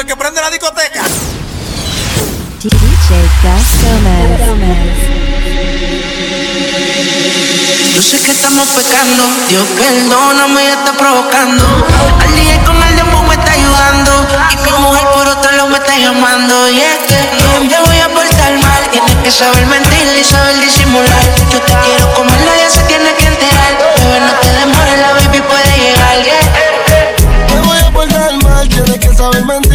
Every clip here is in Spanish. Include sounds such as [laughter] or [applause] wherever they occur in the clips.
es que prende la discoteca. DJ Gus. Yo sé que estamos pecando, Dios perdóname, ya está provocando. Al día con el demo me está ayudando. Y mi mujer por otro lado me está llamando. Y es que no me voy a portar mal. Tienes que saber mentir y saber disimular. Yo te quiero comer, nadie se tiene que enterar. Bebé, no te demores, la baby puede llegar. Me voy a portar mal, tienes que saber mentir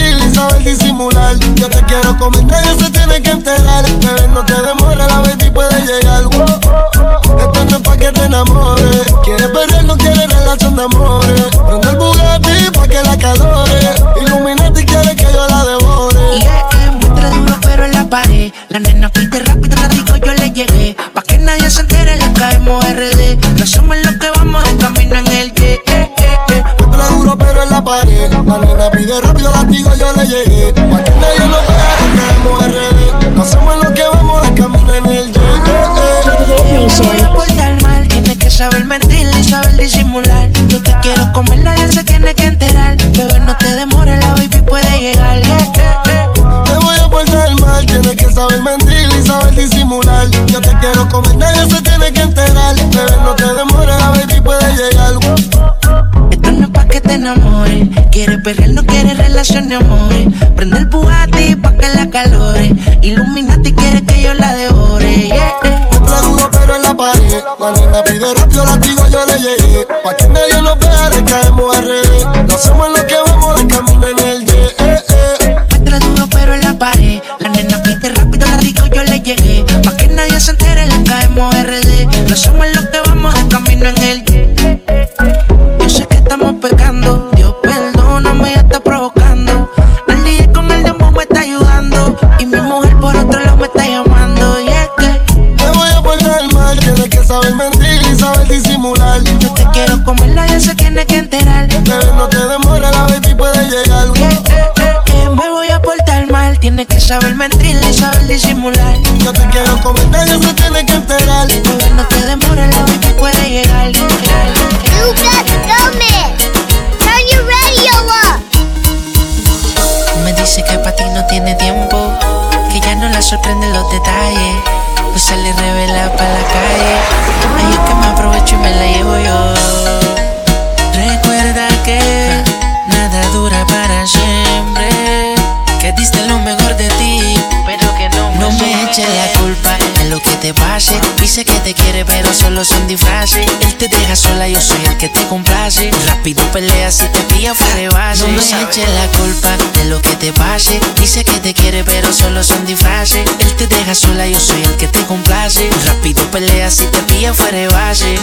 disimular. Yo te quiero comer, nadie se tiene que enterar. Bebé, no te demores, la baby puede llegar. No es pa' que te enamores. Quieres perder, no quieres relación de amores. Prende el Bugatti pa' que la calore. Illuminati quiere que yo la devore. Y es que muestra duro pero en la pared La nena pide rápido, ratico yo le llegué Pa' que nadie se entere le caemos RD No somos los que vamos en camino en la pared. La nena pide rápido, latigo yo le llegué. Pa' que nadie nos vea, que caemos RD. No somos los que vamos de camino en el. No voy a portar mal, tienes que saber mentir y saber disimular Yo te quiero comer, nadie se tiene que enterar Bebé, no te demores, la baby puede llegar eh, eh, eh. Te voy a portar mal, tienes que saber mentir y saber disimular. Yo te quiero comer, nadie se tiene que enterar. Bebé, no te demores, la baby puede llegar. Te enamores. Quieres perder, no quieres relación de amores. Prende el Bugatti pa' que la calore. Illuminati quiere que yo la devore. Yeah. Entra duro pero en la pared. La nena pide rápido, latigo yo le llegué. Pa' que nadie nos vea, le caemos a red. No somos Él te deja sola, yo soy el que te complace. Rápido pelea si te pilla fuera de base. No me eches la culpa de lo que te pase. Dice que te quiere, pero solo son disfraces. Él te deja sola, yo soy el que te complace. Rápido pelea si te pilla fuera de base.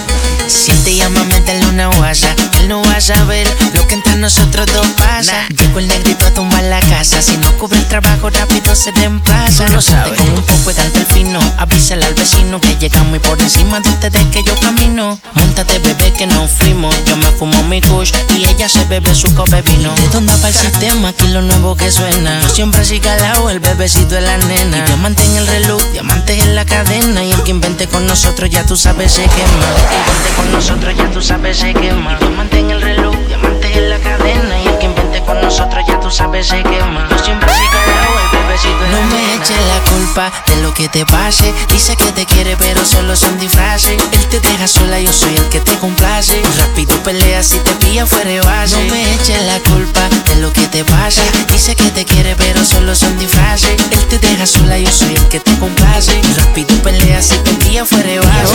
Si él te llama, métele una guasa. Él no va a saber lo que entre nosotros dos pasa. Llegó el negrito a tumbar la casa. Si no cubre el trabajo, rápido se reemplaza. No sabe. Con un poco de el fino. Avísale al vecino que llegamos y por encima de ustedes que yo camino. Montate, bebé, que nos fuimos. Yo me fumo mi kush y ella se bebe su cope vino. ¿De dónde va el sistema? Aquí lo nuevo que suena. Yo siempre así calado, el bebecito de la nena. Y diamante en el reloj, diamantes en la cadena. Y el que invente con nosotros ya tú sabes se quema. El que invente con nosotros ya tú sabes se quema. Diamante en el reloj, diamantes en la cadena. Con nosotros ya tú sabes se quema. Yo siempre así calado, el bebecito No me eches la culpa de lo que te pase. Dice que te quiere, pero solo son disfraces. Él te deja sola, yo soy el que te complace. Rápido pelea si te pilla fuera de base. No me eches la culpa de lo que te pase. Dice que te quiere, pero solo son disfraces. Él te deja sola, yo soy el que te complace. Rápido pelea si te pilla fuera de base.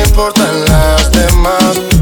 importan las demás.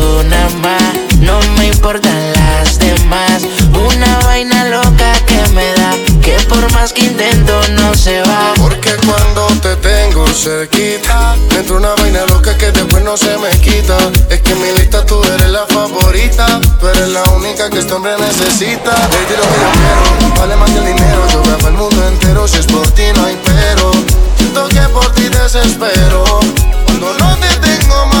cerquita, me entra una vaina loca que después no se me quita. Es que en mi lista tú eres la favorita, tú eres la única que este hombre necesita. Baby, lo que yo quiero, vale más que el dinero. Yo grabo el mundo entero, si es por ti no hay pero. Siento que por ti desespero, cuando no te tengo más.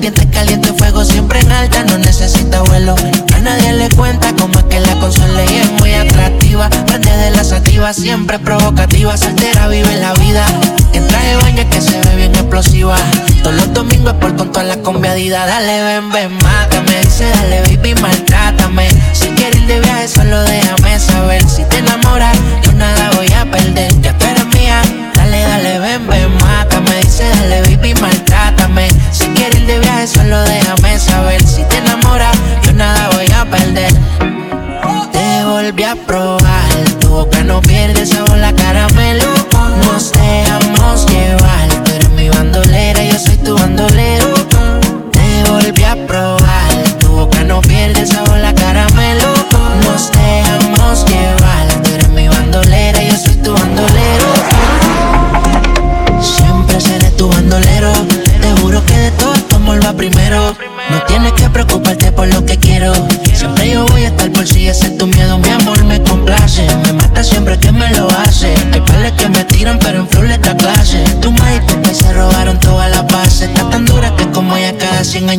pero si la tienda es caliente, fuego siempre en alta, no necesita vuelo. A nadie le cuenta cómo es que la consuela y es muy atractiva. Prende de la sativa, siempre provocativa, soltera, vive la vida. En traje baño que se ve bien explosiva. Todos los domingos por con toda la conviadida. Dale, ven, ven, mátame. Dice, dale, baby, maltrátame. Si quieres ir de viaje, solo déjame saber. Si te enamoras, solo déjame saber. Si te enamoras, yo nada voy a perder. Te volví a probar, tu boca no pierde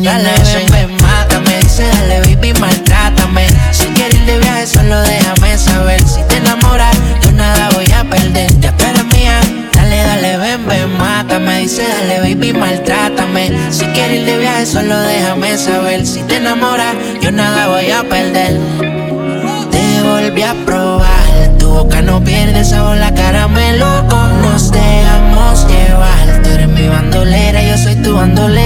cada 100 años Dale, ven, ven, mátame. Dice, dale, baby, maltrátame. Si quieres ir de viaje, solo déjame saber. Si te enamoras, yo nada voy a perder. Ya tú eres mía. Dale, dale, ven, ven, mátame. Dice, dale, baby, maltrátame. Si quieres ir de viaje, solo déjame saber. Si te enamoras, yo nada voy a perder. Te volví a probar, tu boca no pierde sabor, la caramelo. Nos dejamos llevar. Tú eres mi bandolera, yo soy tu bandolero.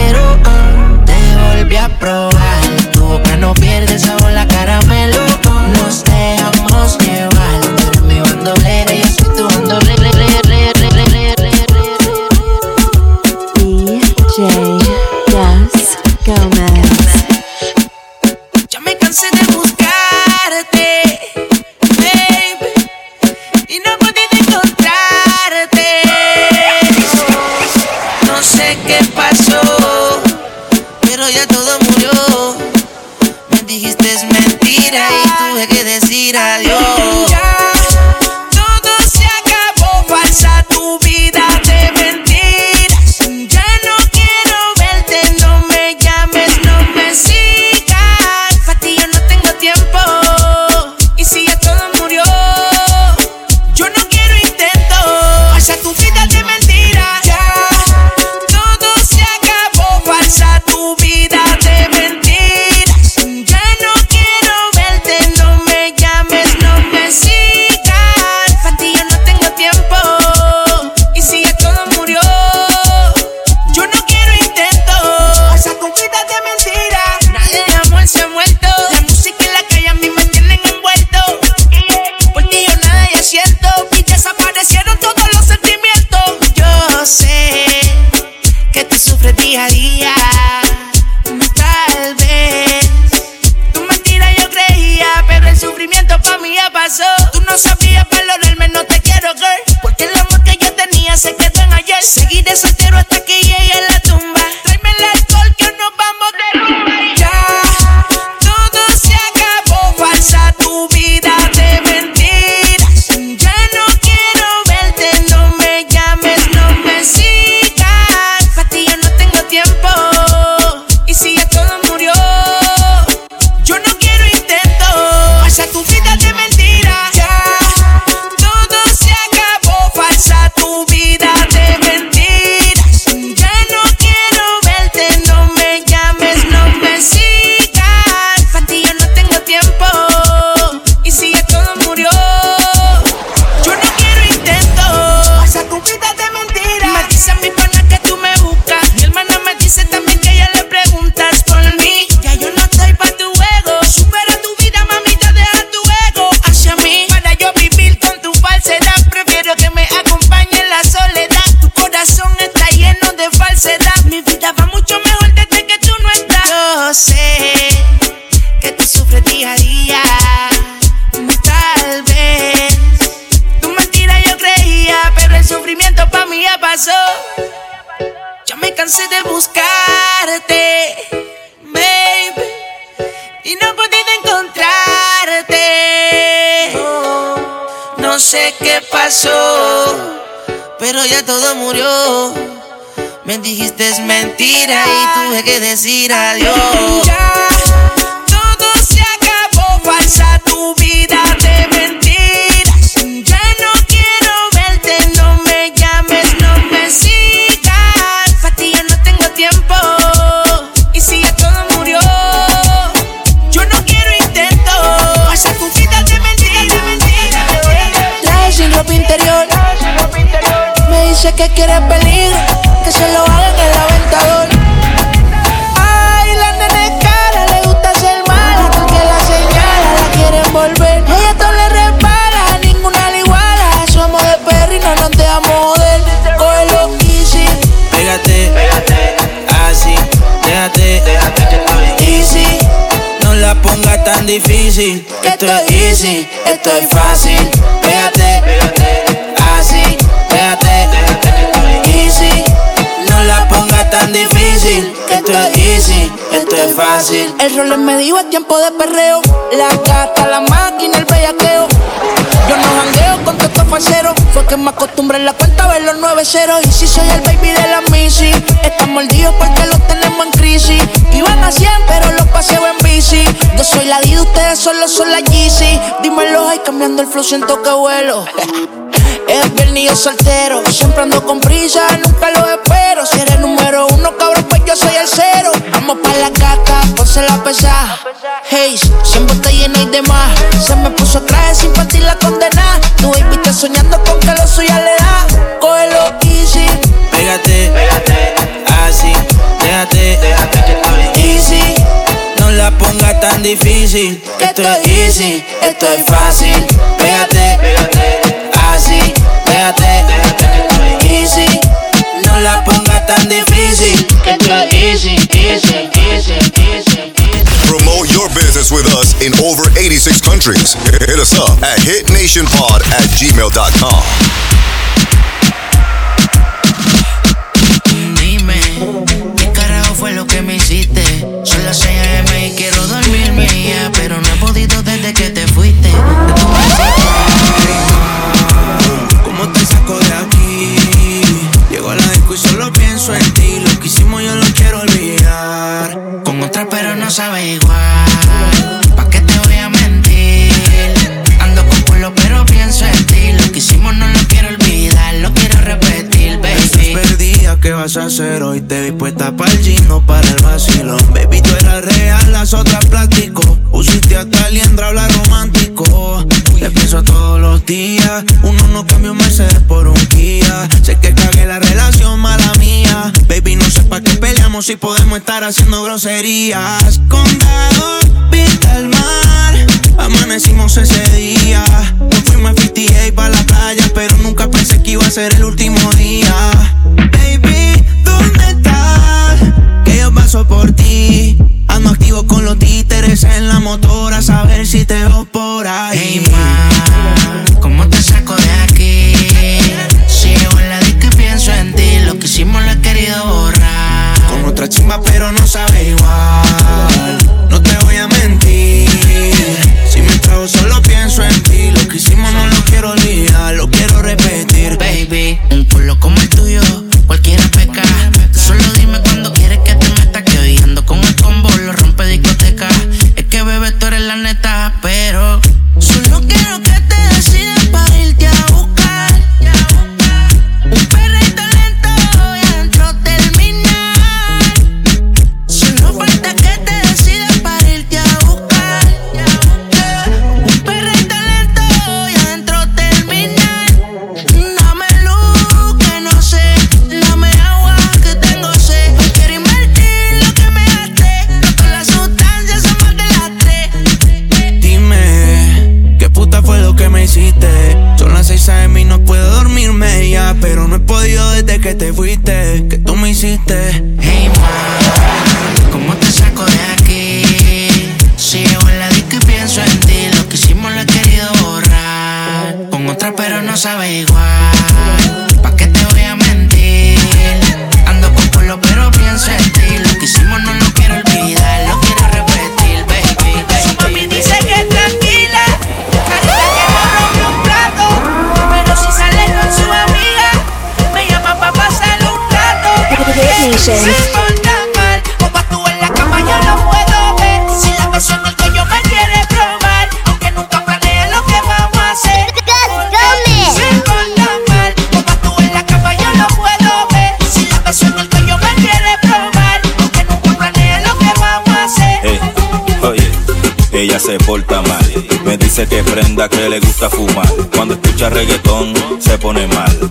Dijiste es mentira y tuve que decir adiós. Ya, todo se acabó, falsa tu vida de mentiras. Ya no quiero verte, no me llames, no me sigas. Pa' ti ya no tengo tiempo. Y si ya todo murió, yo no quiero intento. Falsa tu vida de mentiras, de mentiras. Traje sin ropa interior. Me dice que quiere peligro, que se lo hagan en el aventador. Ay, la nena es cara, le gusta ser mala, porque la señala, la quieren volver. Ella todo le repara, ninguna le iguala. Somos de perro y no nos dejamos joder. Cógelo easy, Pégate, pégate, así, déjate, easy. No la pongas tan difícil, que esto es easy, esto es fácil. Pégate, así, difícil, esto es easy, esto es fácil. El rol me dijo es tiempo de perreo. La gata, la máquina, el bellaqueo. Yo no jangueo con todo falsero. Fue que me acostumbré en la cuenta a ver los 9 ceros. Y si soy el baby de la Missy, están mordidos porque los tenemos en crisis. Iban a 100, pero los paseo en Yo soy la Dida, ustedes solo son la Yeezy. Dímelo, ay, cambiando el flow, siento que vuelo. [laughs] Es viernes y yo soltero. Siempre ando con prisa, nunca lo espero. Si eres número uno, cabrón, pues yo soy el cero. Vamos pa' la gata, ponse la pesada. Hey, siempre está llena y demás. Se me puso traje sin partir la condena. Tu baby está soñando con que lo suya le da. Cógelo easy. Pégate, así, déjate, easy. La pongas tan difícil, esto es easy, esto es fácil. Pégate, así, déjate, easy. No la pongas tan difícil, esto es easy, easy, easy, easy. Promote your business with us in over 86 countries. Hit us up at hitnationpod at gmail.com. a hoy? Te vi puesta para el gino, para el vacilón. Baby, tú eras real, las otras plástico. Usiste hasta liendra, habla romántico. Te pienso todos los días. Uno no cambia un Mercedes por un Kia. Sé que cagué la relación, mala mía. Baby, no sé pa' qué peleamos si podemos estar haciendo groserías. Condado, vista el mar. Amanecimos ese día. Nos fuimos a 58 para la playa, pero nunca pensé que iba a ser el último día. Baby, ¿dónde estás? Que yo paso por ti. Ando activo con los títeres en la motora, a saber si te veo por ahí. Hey, ma, ¿cómo te saco de aquí? Si llego en la disco y pienso en ti, lo que hicimos lo he querido borrar. Con otra chimba, pero no sabe igual. No te voy a mentir. Si me trago, solo pienso en ti. Lo que hicimos no lo quiero olvidar, lo quiero repetir. Baby, un culo como el tuyo, cualquiera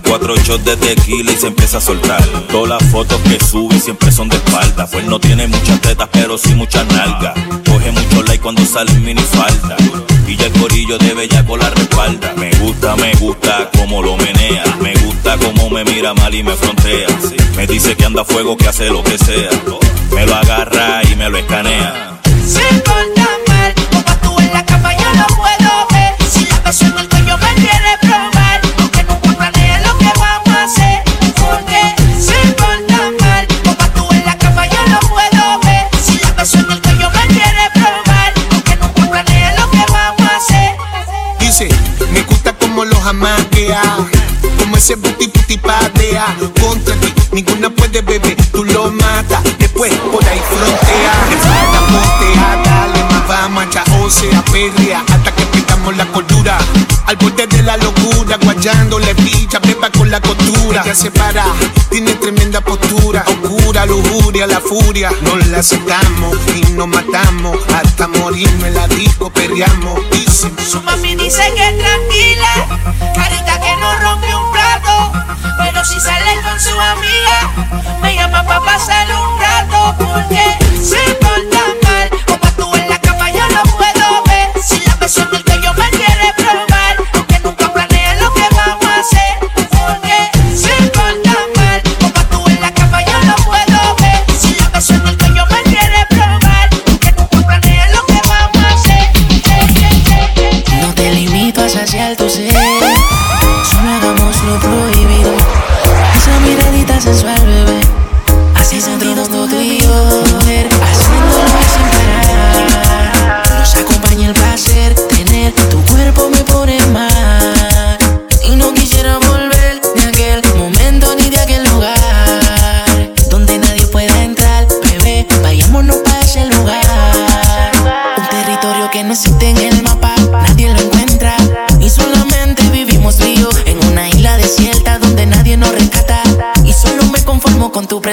Cuatro shots de tequila y se empieza a soltar. Todas las fotos que sube siempre son de espalda. Pues no tiene muchas tetas, pero sí muchas nalgas. Coge mucho like cuando sale en minifalda. Y ya el corillo de bella con la respalda. Me gusta, me gusta como lo menea. Me gusta como me mira mal y me frontea. Me dice que anda a fuego, que hace lo que sea. Me lo agarra y me lo escanea. Puede beber Tú lo matas, después por ahí frontea Enfrenta, montea, dale más va Mancha o sea, perrea Hasta que pintamos la cordura. Al borde de la locura Guayándole picha, beba con la costura. Ya se para, tiene tremenda postura Oscura, lujuria, la furia. Nos la sacamos y nos matamos Hasta morirme la disco perreamos. Su mami dice que tranquila, ahorita que no rompe un plato. Si sale con su amiga, me llama pa' pasar un rato. Porque se porta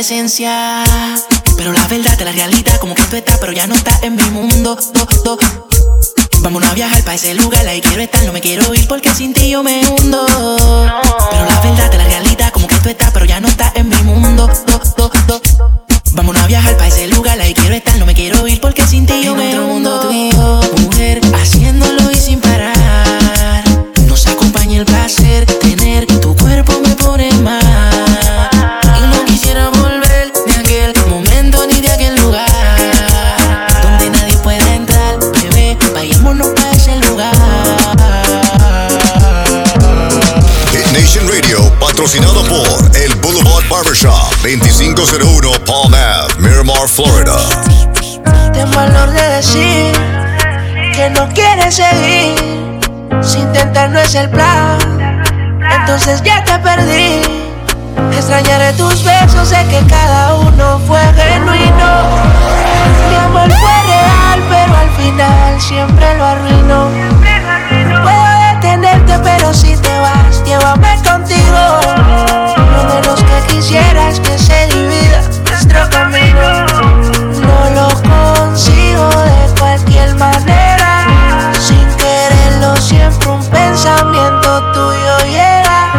conformo tuyo llega.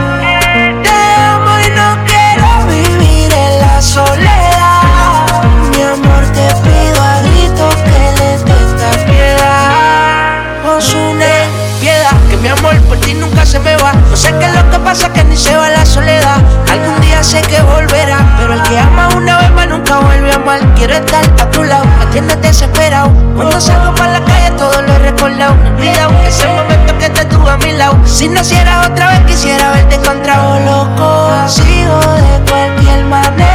Te amo y no quiero vivir en la soledad. Mi amor, te pido a gritos que le tengas piedad. Osune, piedad, que mi amor por ti nunca se me va. No sé qué es lo que pasa, que ni se va la soledad. Algún día sé que volverá, pero el que ama una vez más nunca vuelve a amar. Quiero estar a tu lado, me tienes desesperado. Cuando salgo para la calle todo lo he recordado. He olvidado ese momento que te tuve a mi lado. Si nacieras otra vez quisiera verte encontrado. Lo consigo de cualquier manera.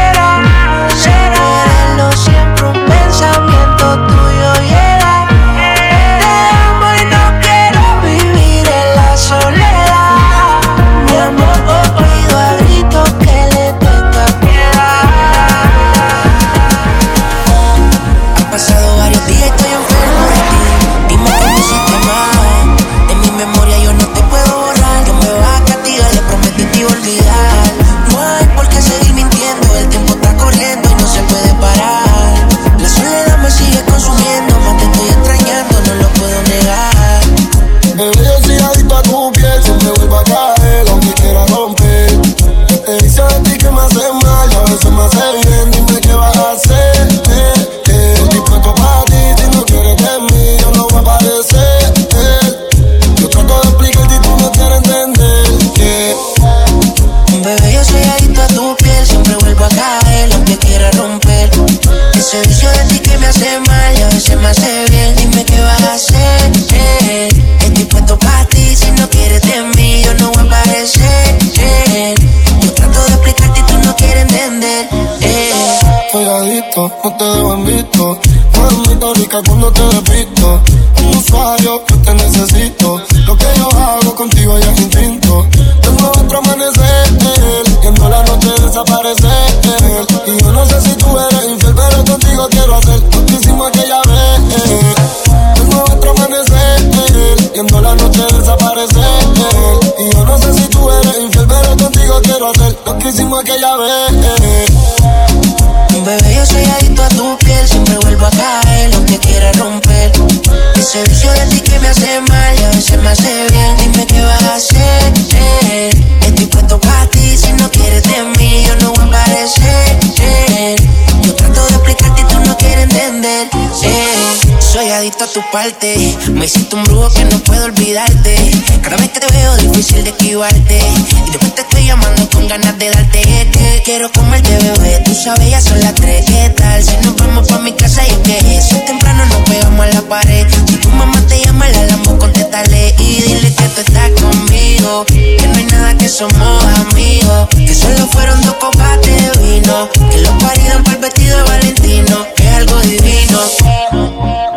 Me hiciste un brujo que no puedo olvidarte. Cada vez que te veo, difícil de esquivarte. Y después te estoy llamando con ganas de darte. Que quiero comerte, bebé. Tú sabes, ya son las tres. ¿Qué tal? Si nos vamos pa' mi casa, y que eso temprano nos pegamos a la pared. Si tu mamá te llama, la lambo, contéstale. Y dile que tú estás conmigo. Que no hay nada que somos amigos. Que solo fueron dos copas de vino. Que los paridan por el vestido Valentino. Que es algo divino.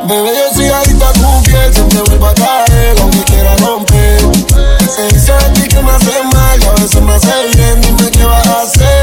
Bebé, a caer, aunque quiera romper. Se dice de ti que me hace mal y a veces me hace bien, dime qué vas a hacer.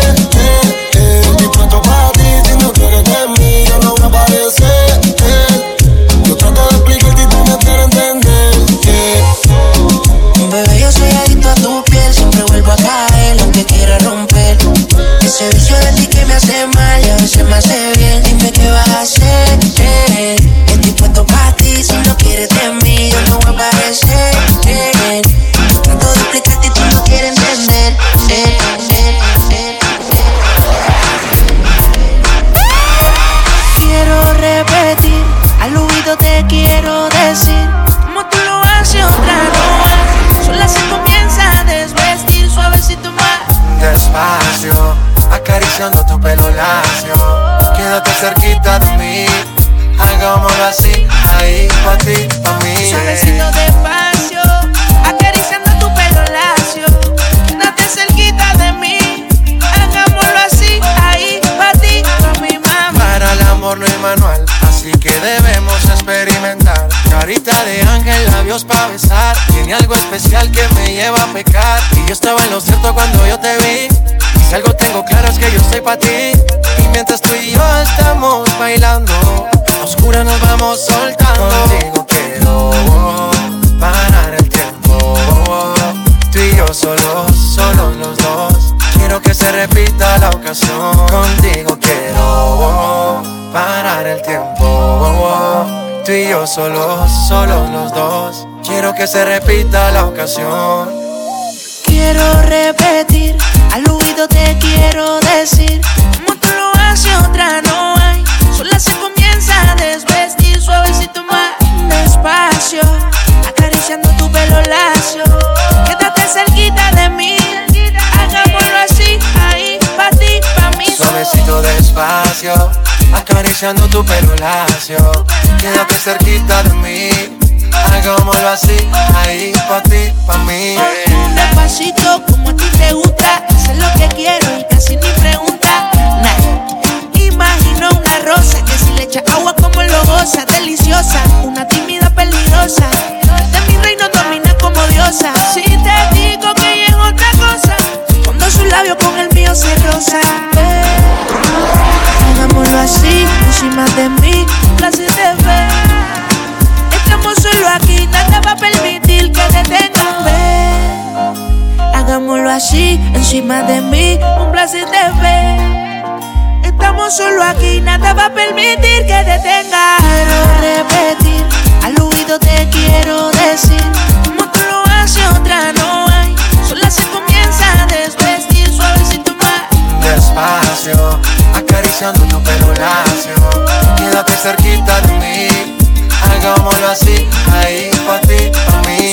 Solos, solos los dos. Quiero que se repita la ocasión. Quiero repetir, al oído te quiero decir, acariciando tu pelo lacio. Quédate cerquita de mí, hagámoslo así, ahí pa' ti, pa' mí. Un despacito como a ti te gusta, sé lo que quiero y casi ni pregunta. Nah. Imagino una rosa que si le echa agua como lo goza, deliciosa, una tímida peligrosa. De mi reino domina como diosa. Si te digo que ella es otra cosa, cuando sus labios con el mío se roza. Eh, Hagámoslo así, encima de mí, un placer de ver. Estamos solo aquí, nada va a permitir que detengan ver. Hagámoslo así, encima de mí, un placer de ver. Estamos solo aquí, nada va a permitir que detenga. Quiero repetir, al oído te quiero decir, como tú lo haces otra no Acariciando tu pelo lacio. Quédate cerquita de mí, hagámoslo así, ahí pa' ti, pa' mí.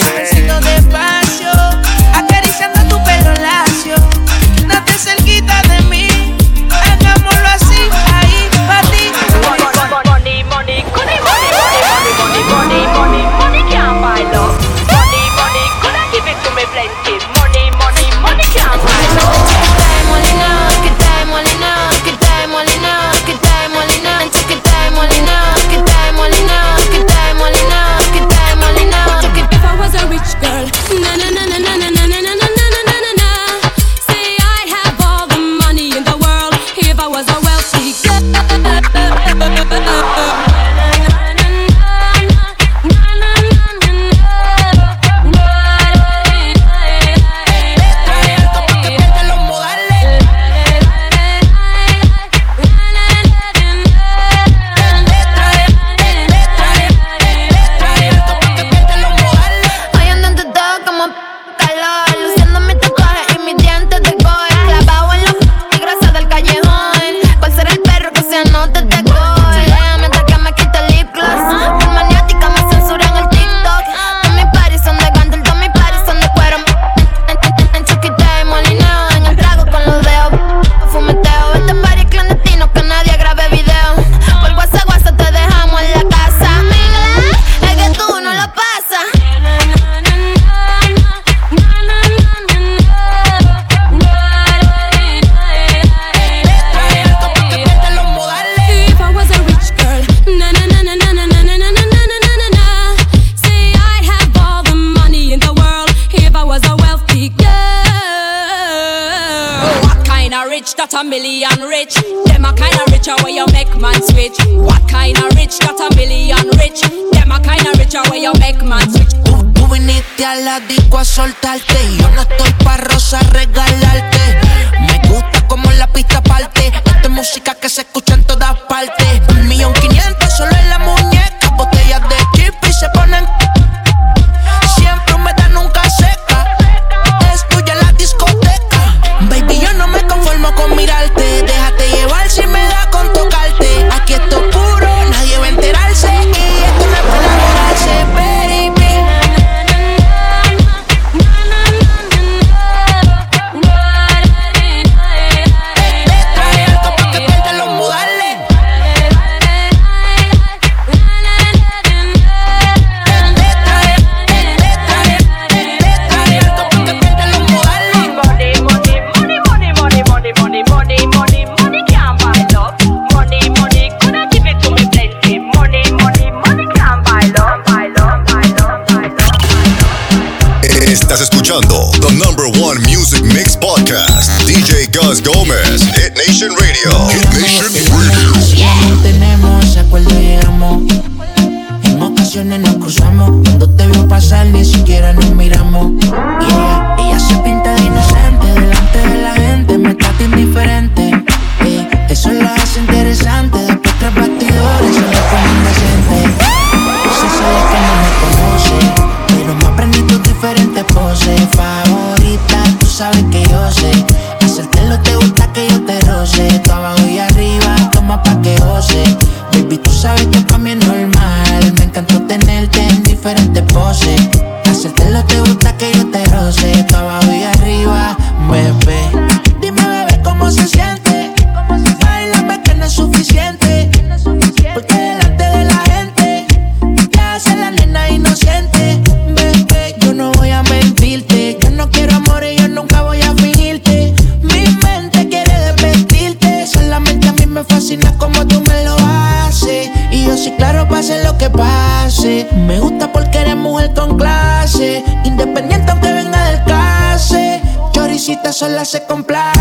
Sola se complace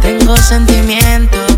Tengo sentimientos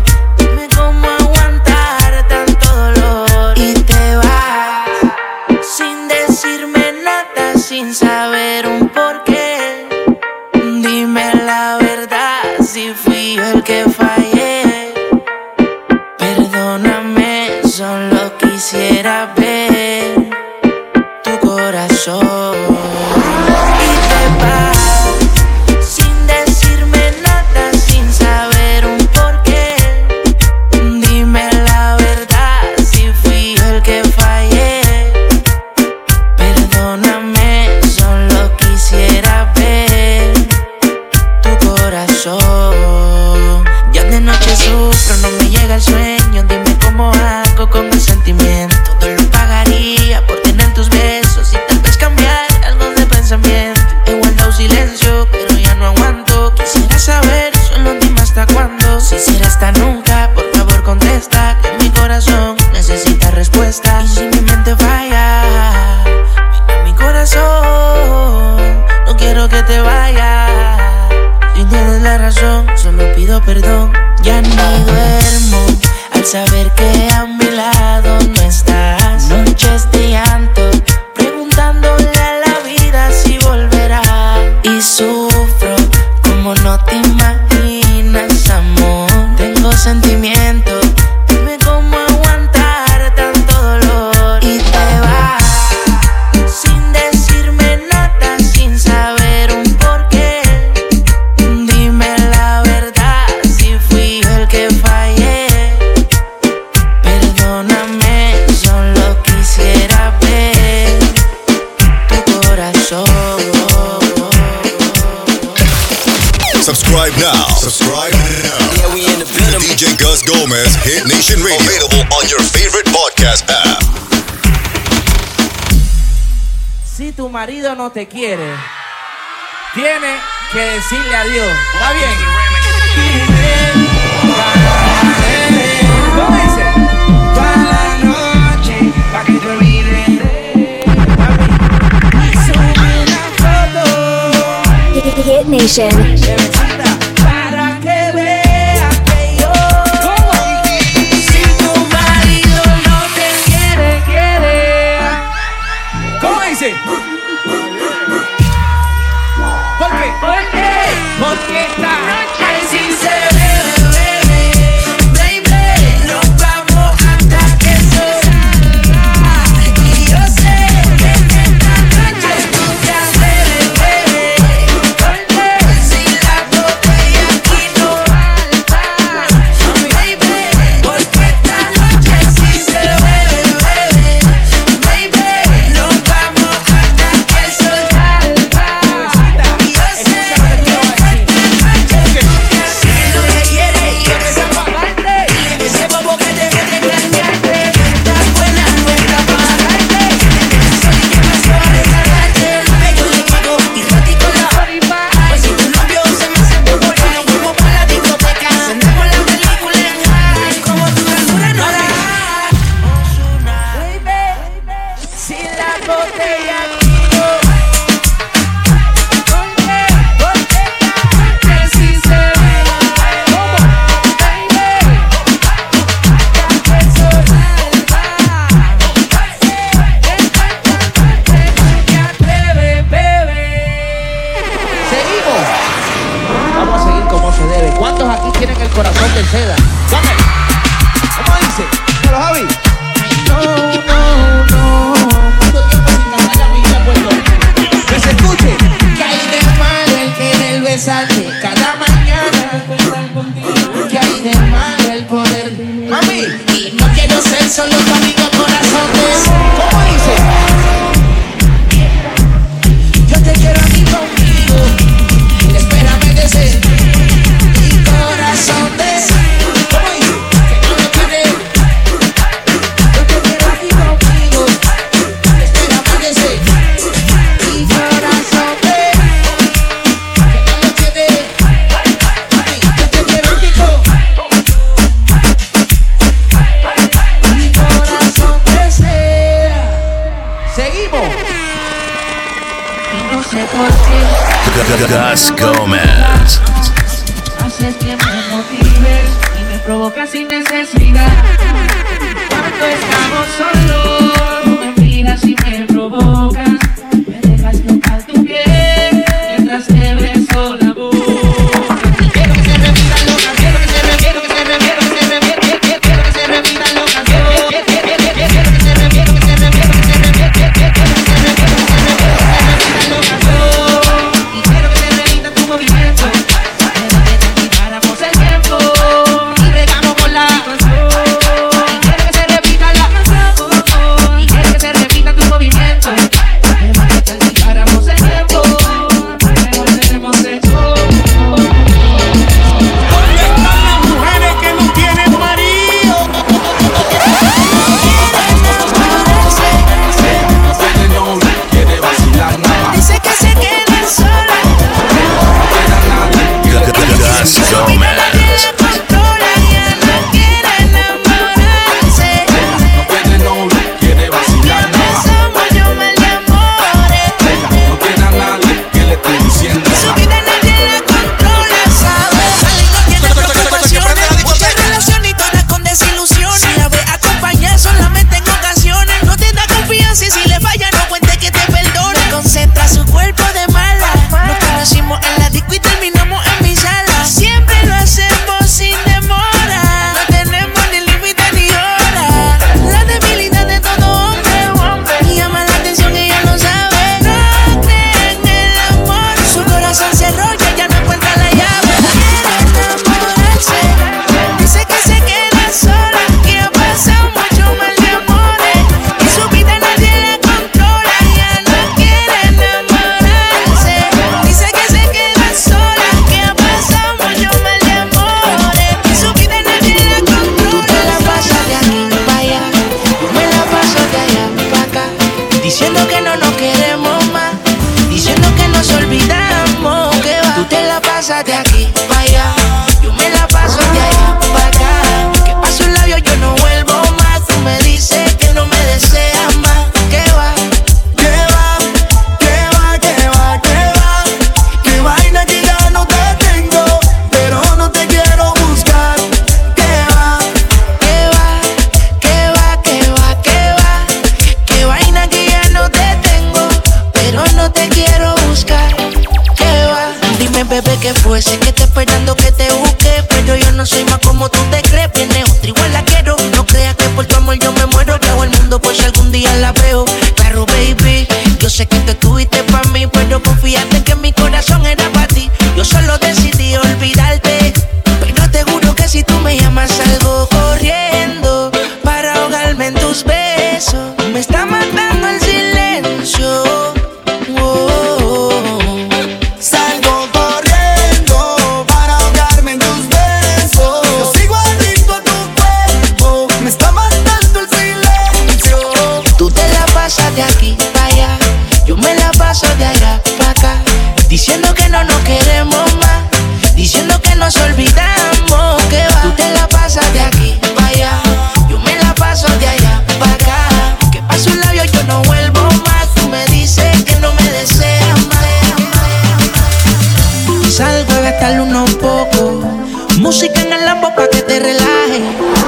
Subscribe now. Subscribe now. Yeah, we in the building. DJ Gus Gomez, Hit Nation Radio. Available on your favorite podcast app. Si tu marido no te quiere, tiene que decirle adiós. ¿Está bien? Hit Nation. gastarle unos pocos. Música en el lambo pa' que te relajes.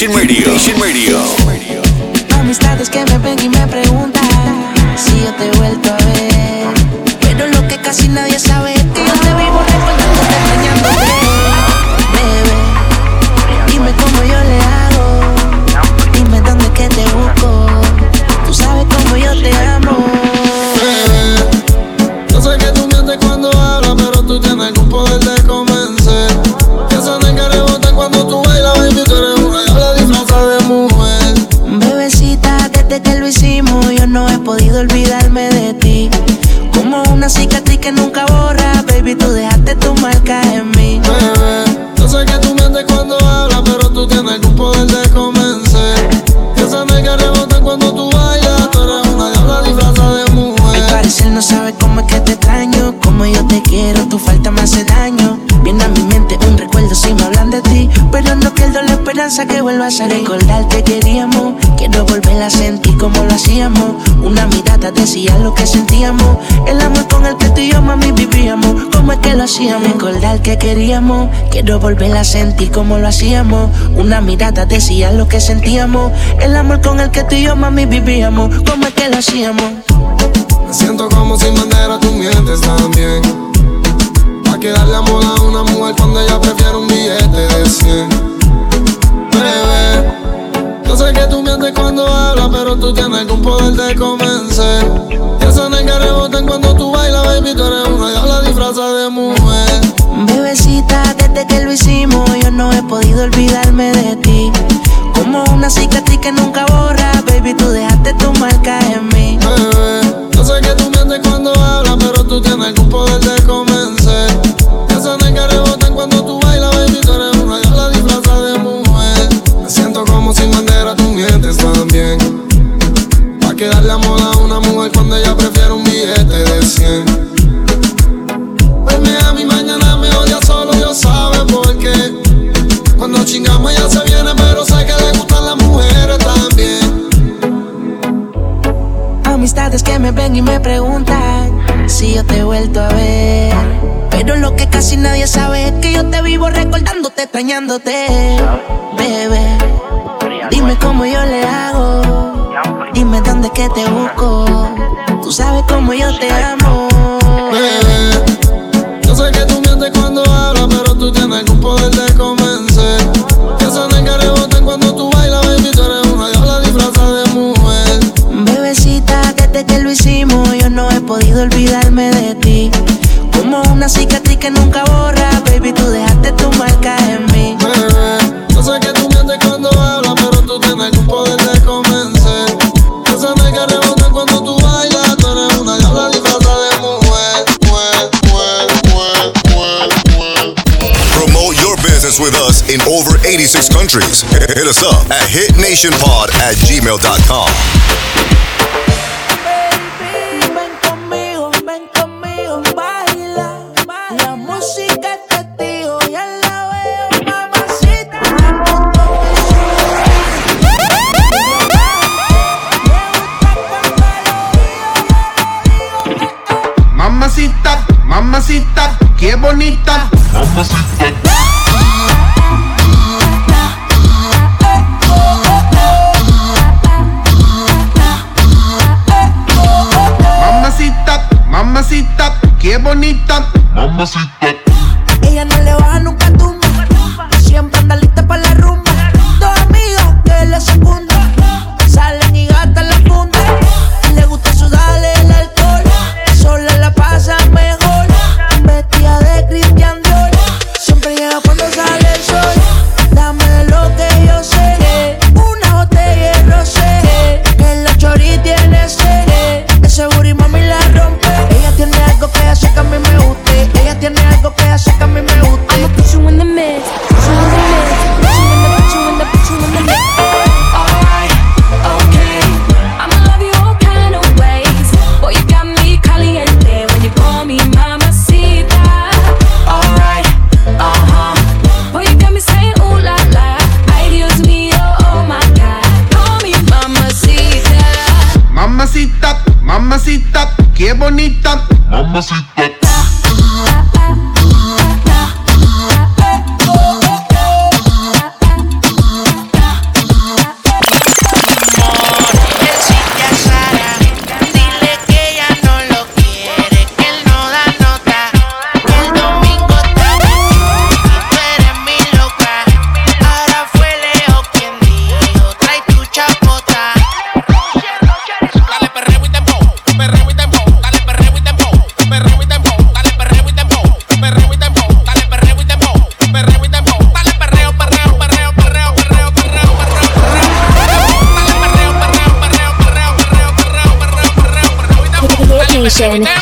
It's Nation Radio. Nation Radio. Decía lo que sentíamos. El amor con el que tú y yo, mami, vivíamos. ¿Cómo es que lo hacíamos? Recordar que queríamos. Quiero volver a sentir como lo hacíamos. Una mirada decía lo que sentíamos. El amor con el que tú y yo, mami, vivíamos. ¿Cómo es que lo hacíamos? Me siento como sin bandera, tú mientes también. Pa' que darle amor a una mujer cuando ella prefiere un billete de 100. Sé que tú mientes cuando hablas, pero tú tienes algún poder de convencer. Que esa nega rebotan cuando tú bailas, baby, tú eres una diabla disfrazada de mujer. Bebecita, desde que lo hicimos, yo no he podido olvidarme de ti. Como una cicatriz que nunca borra, baby, tú dejaste tu marca en mí. Bebé, yo sé que tú mientes cuando hablas, pero tú tienes algún poder de convencer. 100. Hoy me mañana me odia, solo Dios sabe por qué. Cuando chingamos ya se viene, pero sé que le gustan las mujeres también. Amistades que me ven y me preguntan si yo te he vuelto a ver. Pero lo que casi nadie sabe es que yo te vivo recordándote, extrañándote, bebé. Dime cómo yo le hago, dime dónde es que te busco. Tú sabes cómo yo te amo. Bebé, yo sé que tú mientes cuando hablas, pero tú tienes algún poder de convencer. Esa nega rebotan cuando tú bailas, baby, tú eres una diabla disfrazada de mujer. Bebecita, desde que lo hicimos, yo no he podido olvidarme de ti. Como una cicatriz que nunca borra, baby, tú dejaste tu marca en mí. Bebé, yo sé que tú mientes cuando hablas, pero tú tienes algún poder de convencer. Your business with us in over 86 countries. Hit us up at hitnationpod at gmail.com. Ven conmigo, ven conmigo, baila. La música es testigo, ya la veo, mamacita. Mamacita, mamacita, qué bonita. Mamacita, Station.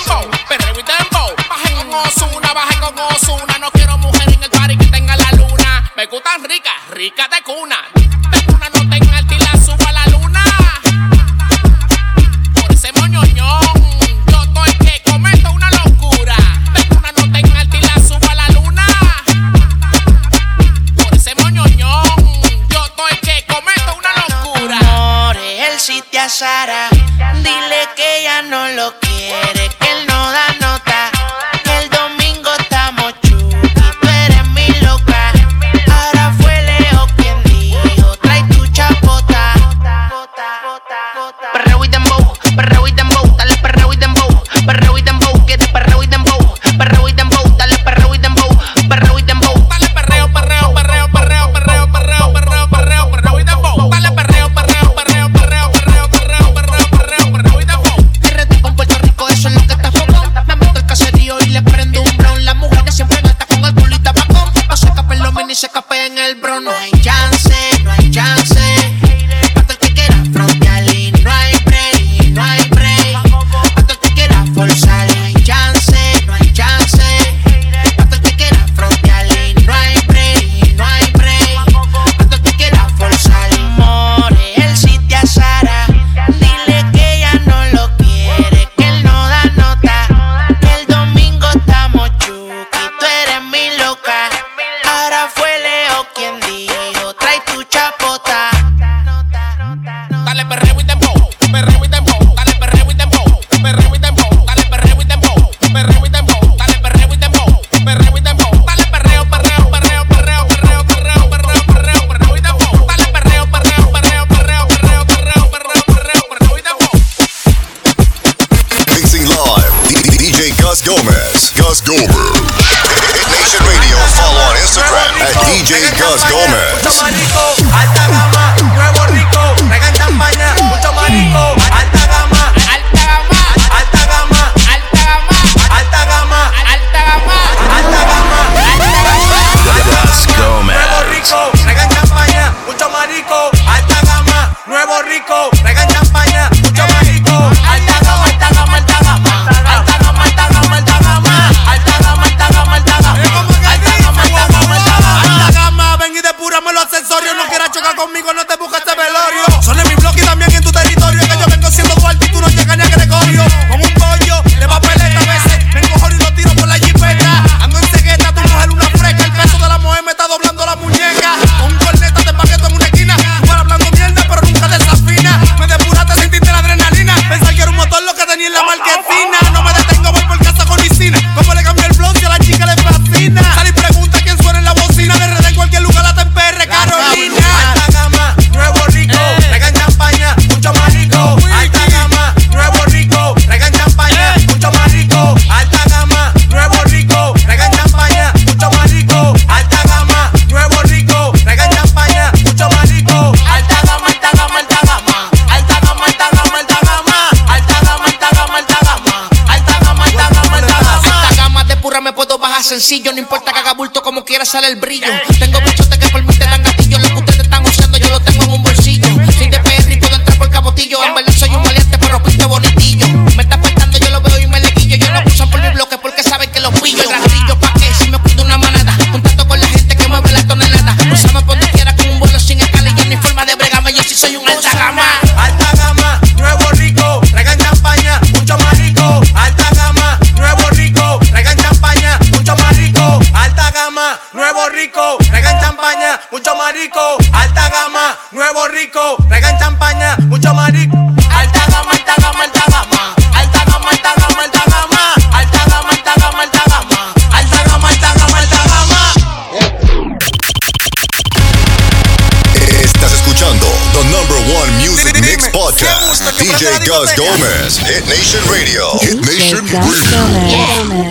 sencillo, no importa que haga bulto como quiera sale el brillo. DJ Gus Gomez. Hit Nation Radio. Hit Nation Radio.